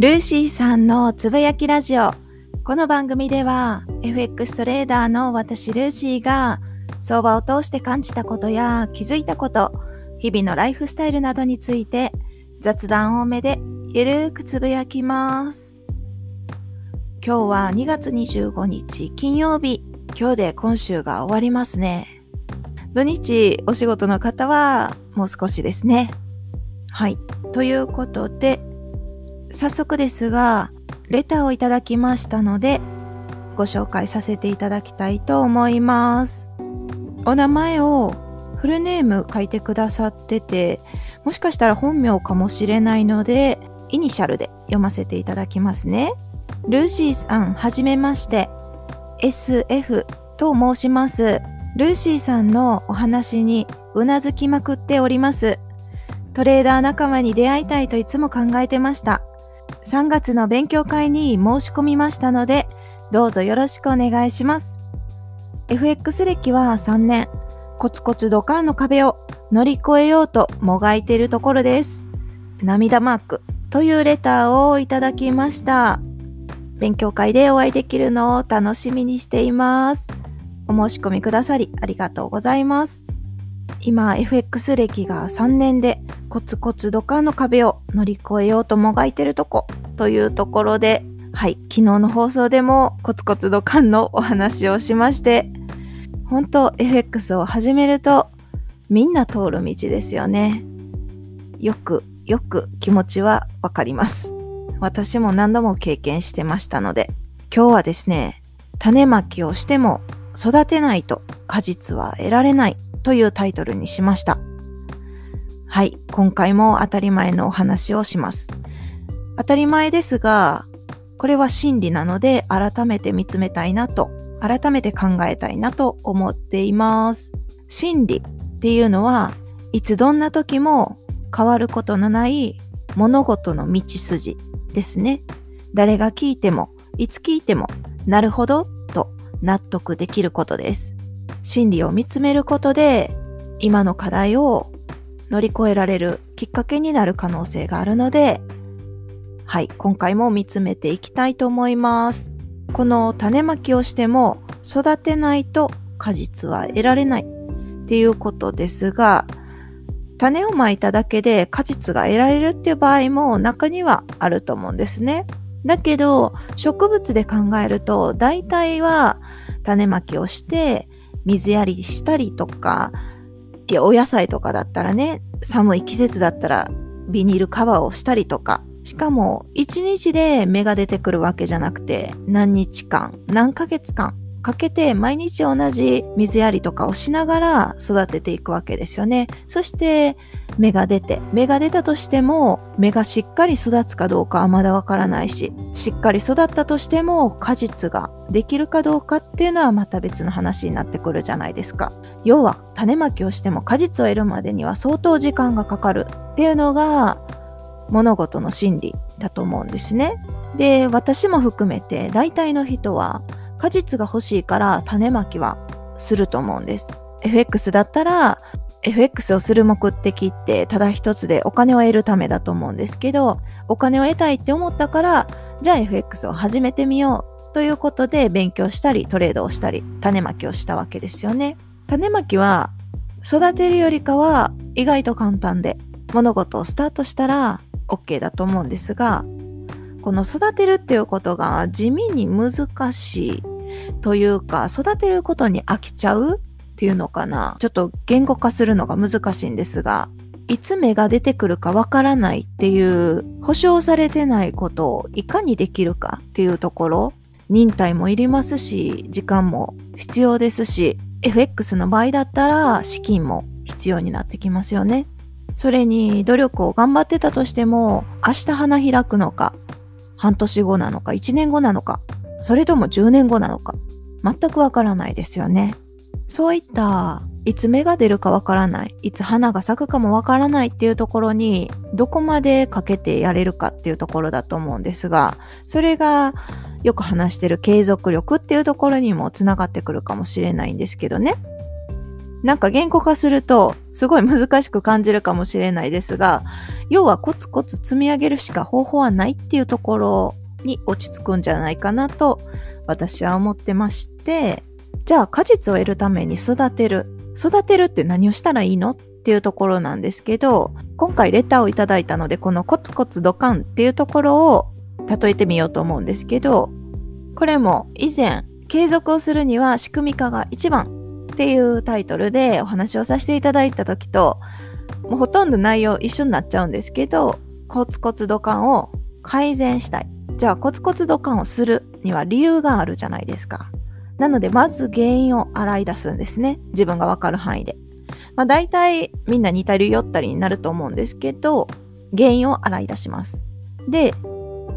ルーシーさんのつぶやきラジオ。この番組では FX トレーダーの私ルーシーが相場を通して感じたことや気づいたこと、日々のライフスタイルなどについて雑談多めでゆるーくつぶやきます。今日は2月25日金曜日。今日で今週が終わりますね。土日お仕事の方はもう少しですね。はい。ということで、早速ですが、レターをいただきましたので、ご紹介させていただきたいと思います。お名前をフルネーム書いてくださってて、もしかしたら本名かもしれないので、イニシャルで読ませていただきますね。ルーシーさん、はじめまして。SF と申します。ルーシーさんのお話にうなずきまくっております。トレーダー仲間に出会いたいといつも考えてました。3月の勉強会に申し込みましたので、どうぞよろしくお願いします。FX 歴は3年、コツコツドカンの壁を乗り越えようともがいているところです。涙マークというレターをいただきました。勉強会でお会いできるのを楽しみにしています。お申し込みくださりありがとうございます。今 FX 歴が3年でコツコツドカンの壁を乗り越えようともがいてるとこというところではい、昨日の放送でもコツコツドカンのお話をしまして、本当 FX を始めるとみんな通る道ですよね。よく、よく気持ちはわかります。私も何度も経験してましたので、今日はですね、種まきをしても育てないと果実は得られないというタイトルにしました。はい、今回も当たり前のお話をします。当たり前ですが、これは真理なので改めて見つめたいなと、改めて考えたいなと思っています。真理っていうのはいつどんな時も変わることのない物事の道筋ですね。誰が聞いても、いつ聞いても、なるほどと納得できることです。真理を見つめることで今の課題を乗り越えられるきっかけになる可能性があるのではい、今回も見つめていきたいと思います。この種まきをしても育てないと果実は得られないっていうことですが、種をまいただけで果実が得られるっていう場合も中にはあると思うんですね。だけど植物で考えると大体は種まきをして水やりしたりとかいやお野菜とかだったらね寒い季節だったらビニールカバーをしたりとか。しかも、一日で芽が出てくるわけじゃなくて、何日間、何ヶ月間。かけて毎日同じ水やりとかをしながら育てていくわけですよね。そして芽が出て、芽が出たとしても芽がしっかり育つかどうかはまだわからないし、しっかり育ったとしても果実ができるかどうかっていうのはまた別の話になってくるじゃないですか。要は種まきをしても果実を得るまでには相当時間がかかるっていうのが物事の真理だと思うんですね。で、私も含めて大体の人は果実が欲しいから種まきはすると思うんです。FX だったら FX をする目的ってただ一つでお金を得るためだと思うんですけど、お金を得たいって思ったから、じゃあ FX を始めてみようということで勉強したりトレードをしたり種まきをしたわけですよね。種まきは育てるよりかは意外と簡単で物事をスタートしたら OK だと思うんですが、この育てるっていうことが地味に難しいというか、育てることに飽きちゃうっていうのかな。ちょっと言語化するのが難しいんですが、いつ芽が出てくるかわからないっていう保証されてないことをいかにできるかっていうところ、忍耐もいりますし、時間も必要ですし、FX の場合だったら資金も必要になってきますよね。それに努力を頑張ってたとしても、明日花開くのか、半年後なのか、1年後なのか、それとも10年後なのか、全くわからないですよね。そういった、いつ芽が出るかわからない、いつ花が咲くかもわからないっていうところに、どこまでかけてやれるかっていうところだと思うんですが、それがよく話してる継続力っていうところにもつながってくるかもしれないんですけどね。なんか言語化するとすごい難しく感じるかもしれないですが、要はコツコツ積み上げるしか方法はないっていうところに落ち着くんじゃないかなと私は思ってまして、じゃあ果実を得るために育てる。育てるって何をしたらいいのっていうところなんですけど、今回レターをいただいたので、このコツコツドカンっていうところを例えてみようと思うんですけど、これも以前、継続をするには仕組み化が一番っていうタイトルでお話をさせていただいた時と、もうほとんど内容一緒になっちゃうんですけど、コツコツドカンを改善したい。じゃあコツコツドカンをするには理由があるじゃないですか。なのでまず原因を洗い出すんですね。自分がわかる範囲で。まあ大体みんな似たり寄ったりになると思うんですけど、原因を洗い出します。で、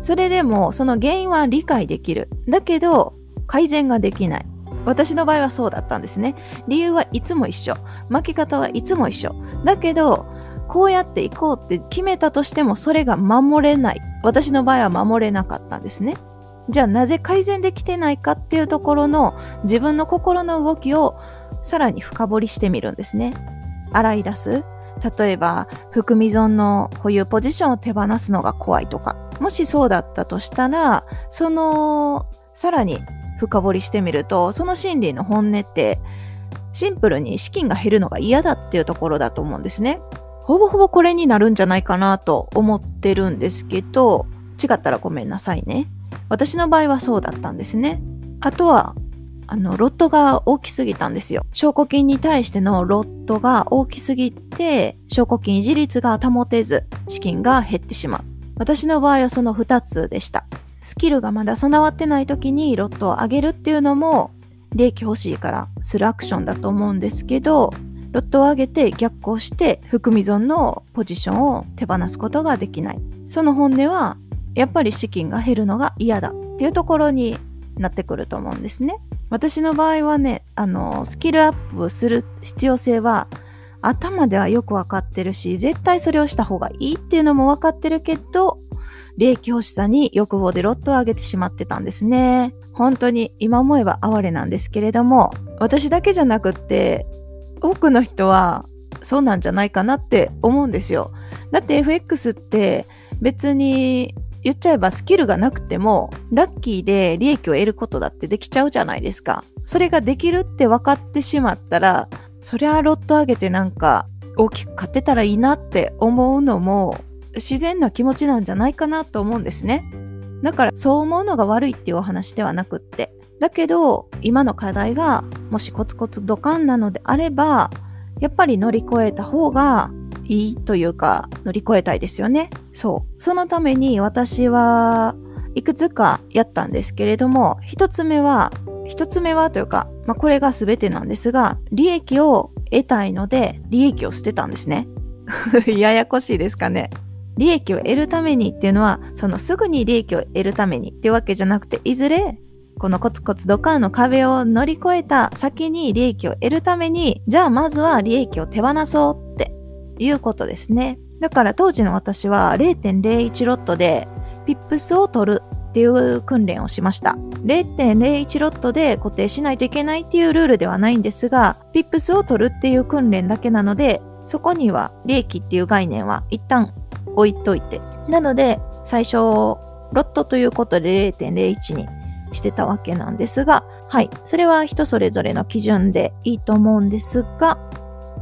それでもその原因は理解できる。だけど改善ができない。私の場合はそうだったんですね。理由はいつも一緒。巻き方はいつも一緒。だけど、こうやっていこうって決めたとしてもそれが守れない。私の場合は守れなかったんですね。じゃあなぜ改善できてないかっていうところの自分の心の動きをさらに深掘りしてみるんですね。洗い出す。例えば、含み損の保有ポジションを手放すのが怖いとか。もしそうだったとしたら、その、さらに深掘りしてみると、その心理の本音って、シンプルに資金が減るのが嫌だっていうところだと思うんですね。ほぼほぼこれになるんじゃないかなと思ってるんですけど、違ったらごめんなさいね。私の場合はそうだったんですね。あとは、あの、ロットが大きすぎたんですよ。証拠金に対してのロットが大きすぎて、証拠金維持率が保てず、資金が減ってしまう。私の場合はその2つでした。スキルがまだ備わってない時にロットを上げるっていうのも、利益欲しいからするアクションだと思うんですけど、ロットを上げて逆行して含み損のポジションを手放すことができない。その本音は、やっぱり資金が減るのが嫌だっていうところになってくると思うんですね。私の場合はね、あの、スキルアップする必要性は頭ではよくわかってるし、絶対それをした方がいいっていうのもわかってるけど、利益欲しさに欲望でロットを上げてしまってたんですね。本当に今思えば哀れなんですけれども、私だけじゃなくって、多くの人はそうなんじゃないかなって思うんですよ。だって FX って別に言っちゃえばスキルがなくても、ラッキーで利益を得ることだってできちゃうじゃないですか。それができるって分かってしまったら、そりゃロット上げてなんか大きく買ってたらいいなって思うのも自然な気持ちなんじゃないかなと思うんですね。だからそう思うのが悪いっていうお話ではなくって。だけど今の課題がもしコツコツドカンなのであればやっぱり乗り越えた方がいいというか乗り越えたいですよね。そう。そのために私はいくつかやったんですけれども、一つ目は、一つ目はというか、まあ、これが全てなんですが、利益を得たいので、利益を捨てたんですね。ややこしいですかね。利益を得るためにっていうのは、そのすぐに利益を得るためにってわけじゃなくて、いずれ、このコツコツドカンの壁を乗り越えた先に利益を得るために、じゃあまずは利益を手放そうっていうことですね。だから当時の私は0.01ロットでピップスを取るっていう訓練をしました。0.01ロットで固定しないといけないっていうルールではないんですが、ピップスを取るっていう訓練だけなので、そこには利益っていう概念は一旦置いといて。なので、最初、ロットということで0.01にしてたわけなんですが、はい。それは人それぞれの基準でいいと思うんですが、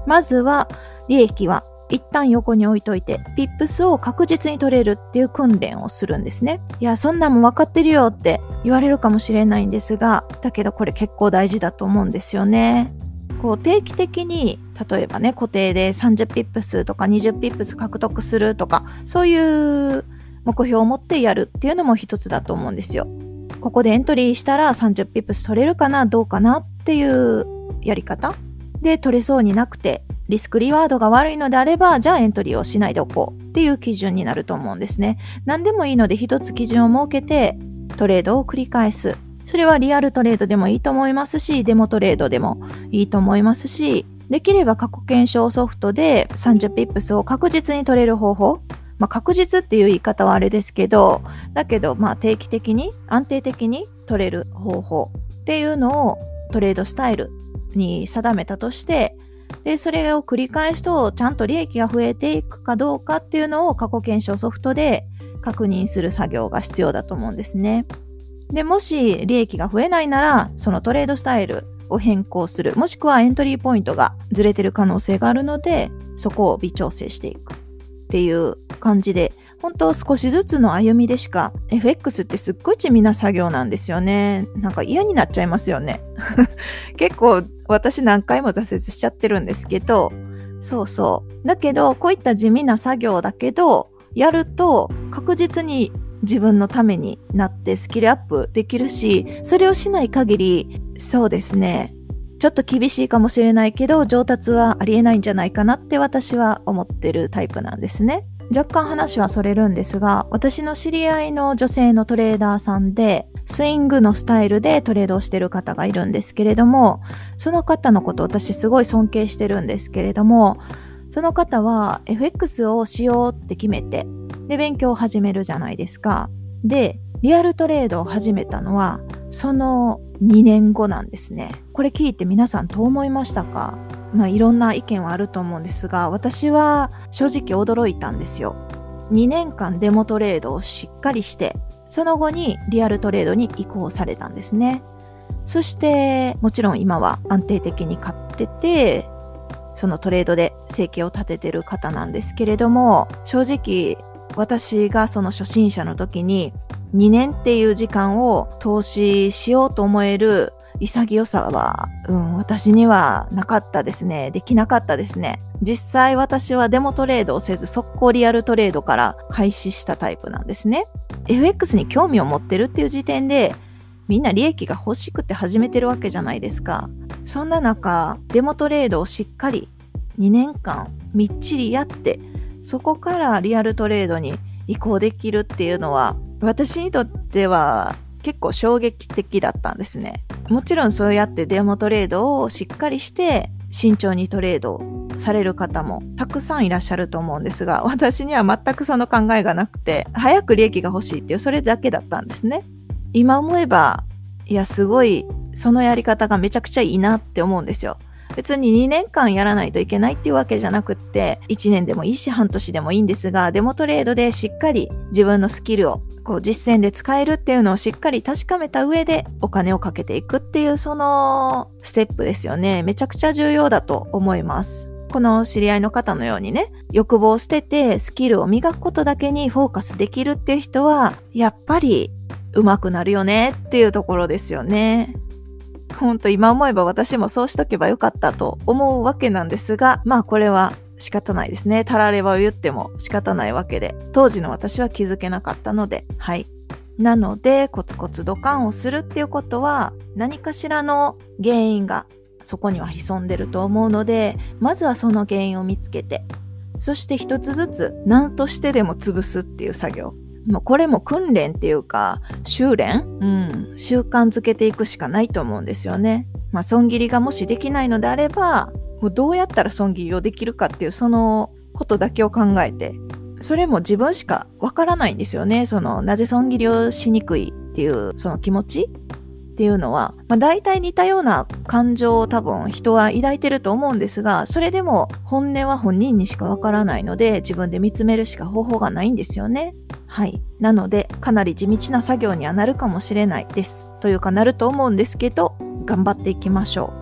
まずは利益は一旦横に置いといて、ピップスを確実に取れるっていう訓練をするんですね。いや、そんなんも分かってるよって言われるかもしれないんですが、だけどこれ結構大事だと思うんですよね。こう定期的に例えばね固定で30ピップスとか20ピップス獲得するとかそういう目標を持ってやるっていうのも一つだと思うんですよ。ここでエントリーしたら30ピップス取れるかなどうかなっていうやり方で取れそうになくてリスクリワードが悪いのであれば、じゃあエントリーをしないでおこうっていう基準になると思うんですね。何でもいいので一つ基準を設けてトレードを繰り返す。それはリアルトレードでもいいと思いますし、デモトレードでもいいと思いますし、できれば過去検証ソフトで30ピップスを確実に取れる方法。まあ、確実っていう言い方はあれですけど、だけどまあ定期的に安定的に取れる方法っていうのをトレードスタイルに定めたとして、で、それを繰り返すと、ちゃんと利益が増えていくかどうかっていうのを過去検証ソフトで確認する作業が必要だと思うんですね。で、もし利益が増えないなら、そのトレードスタイルを変更する、もしくはエントリーポイントがずれてる可能性があるので、そこを微調整していくっていう感じで、本当少しずつの歩みでしか FX ってすっごい地味な作業なんですよね。なんか嫌になっちゃいますよね。結構私何回も挫折しちゃってるんですけど、そうそう。だけど、こういった地味な作業だけど、やると確実に自分のためになってスキルアップできるし、それをしない限り、そうですね、ちょっと厳しいかもしれないけど、上達はありえないんじゃないかなって私は思ってるタイプなんですね。若干話はそれるんですが、私の知り合いの女性のトレーダーさんで、スイングのスタイルでトレードをしてる方がいるんですけれども、その方のこと私すごい尊敬してるんですけれども、その方は FX をしようって決めて、で、勉強を始めるじゃないですか。で、リアルトレードを始めたのは、その2年後なんですね。これ聞いて皆さんどう思いましたか？まあいろんな意見はあると思うんですが、私は正直驚いたんですよ。2年間デモトレードをしっかりして、その後にリアルトレードに移行されたんですね。そして、もちろん今は安定的に買ってて、そのトレードで生計を立ててる方なんですけれども、正直私がその初心者の時に2年っていう時間を投資しようと思える潔さは、うん、私にはなかったですね。できなかったですね。実際私はデモトレードをせず速攻リアルトレードから開始したタイプなんですね。FX に興味を持ってるっていう時点でみんな利益が欲しくて始めてるわけじゃないですか。そんな中、デモトレードをしっかり2年間みっちりやってそこからリアルトレードに移行できるっていうのは、私にとっては結構衝撃的だったんですね。もちろんそうやってデモトレードをしっかりして慎重にトレードされる方もたくさんいらっしゃると思うんですが、私には全くその考えがなくて、早く利益が欲しいっていうそれだけだったんですね。今思えば、いや、すごい、そのやり方がめちゃくちゃいいなって思うんですよ。別に2年間やらないといけないっていうわけじゃなくって、1年でもいいし半年でもいいんですが、デモトレードでしっかり自分のスキルをこう実践で使えるっていうのをしっかり確かめた上でお金をかけていくっていうそのステップですよね。めちゃくちゃ重要だと思います。この知り合いの方のようにね、欲望を捨ててスキルを磨くことだけにフォーカスできるっていう人は、やっぱり上手くなるよねっていうところですよね。ほんと今思えば私もそうしとけばよかったと思うわけなんですが、まあこれは仕方ないですね。たらればを言っても仕方ないわけで、当時の私は気づけなかったので、はい。なので、コツコツドカンをするっていうことは、何かしらの原因がそこには潜んでると思うので、まずはその原因を見つけて、そして一つずつ何としてでも潰すっていう作業。もうこれも訓練っていうか、修練？うん、習慣づけていくしかないと思うんですよね。まあ、損切りがもしできないのであれば、もうどうやったら損切りをできるかっていうそのことだけを考えて、それも自分しかわからないんですよね。その、なぜ損切りをしにくいっていうその気持ちっていうのは、まあ、大体似たような感情を多分人は抱いてると思うんですが、それでも本音は本人にしかわからないので、自分で見つめるしか方法がないんですよね。はい。なので、かなり地道な作業にはなるかもしれないです。というかなると思うんですけど、頑張っていきましょ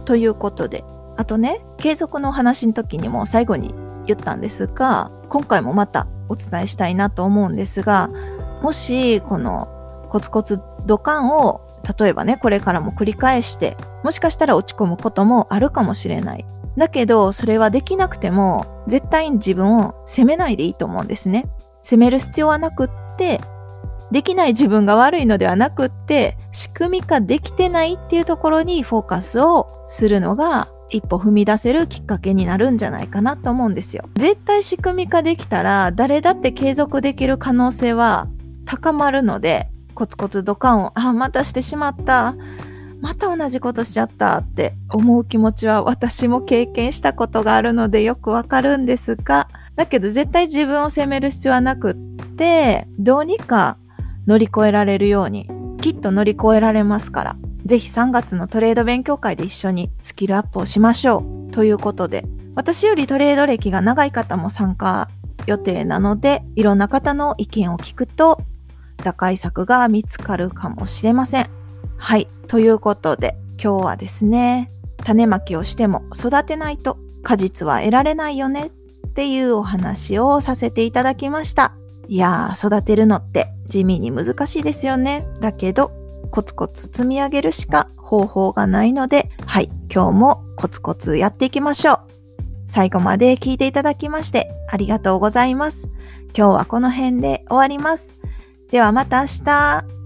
う。ということで、あとね、継続の話の時にも最後に言ったんですが、今回もまたお伝えしたいなと思うんですが、もし、このコツコツドカンを、例えばね、これからも繰り返して、もしかしたら落ち込むこともあるかもしれない。だけど、それはできなくても、絶対に自分を責めないでいいと思うんですね。責める必要はなくって、できない自分が悪いのではなくって、仕組み化できてないっていうところにフォーカスをするのが一歩踏み出せるきっかけになるんじゃないかなと思うんですよ。絶対仕組み化できたら誰だって継続できる可能性は高まるので、コツコツドカンを、あ、またしてしまった。また同じことしちゃったって思う気持ちは私も経験したことがあるのでよくわかるんですが、だけど絶対自分を責める必要はなくって、どうにか乗り越えられるように、きっと乗り越えられますから。ぜひ3月のトレード勉強会で一緒にスキルアップをしましょうということで、私よりトレード歴が長い方も参加予定なので、いろんな方の意見を聞くと、打開策が見つかるかもしれません。はい。ということで、今日はですね、種まきをしても育てないと果実は得られないよねっていうお話をさせていただきました。いやー、育てるのって地味に難しいですよね。だけど、コツコツ積み上げるしか方法がないので、はい、今日もコツコツやっていきましょう。最後まで聞いていただきましてありがとうございます。今日はこの辺で終わります。ではまた明日。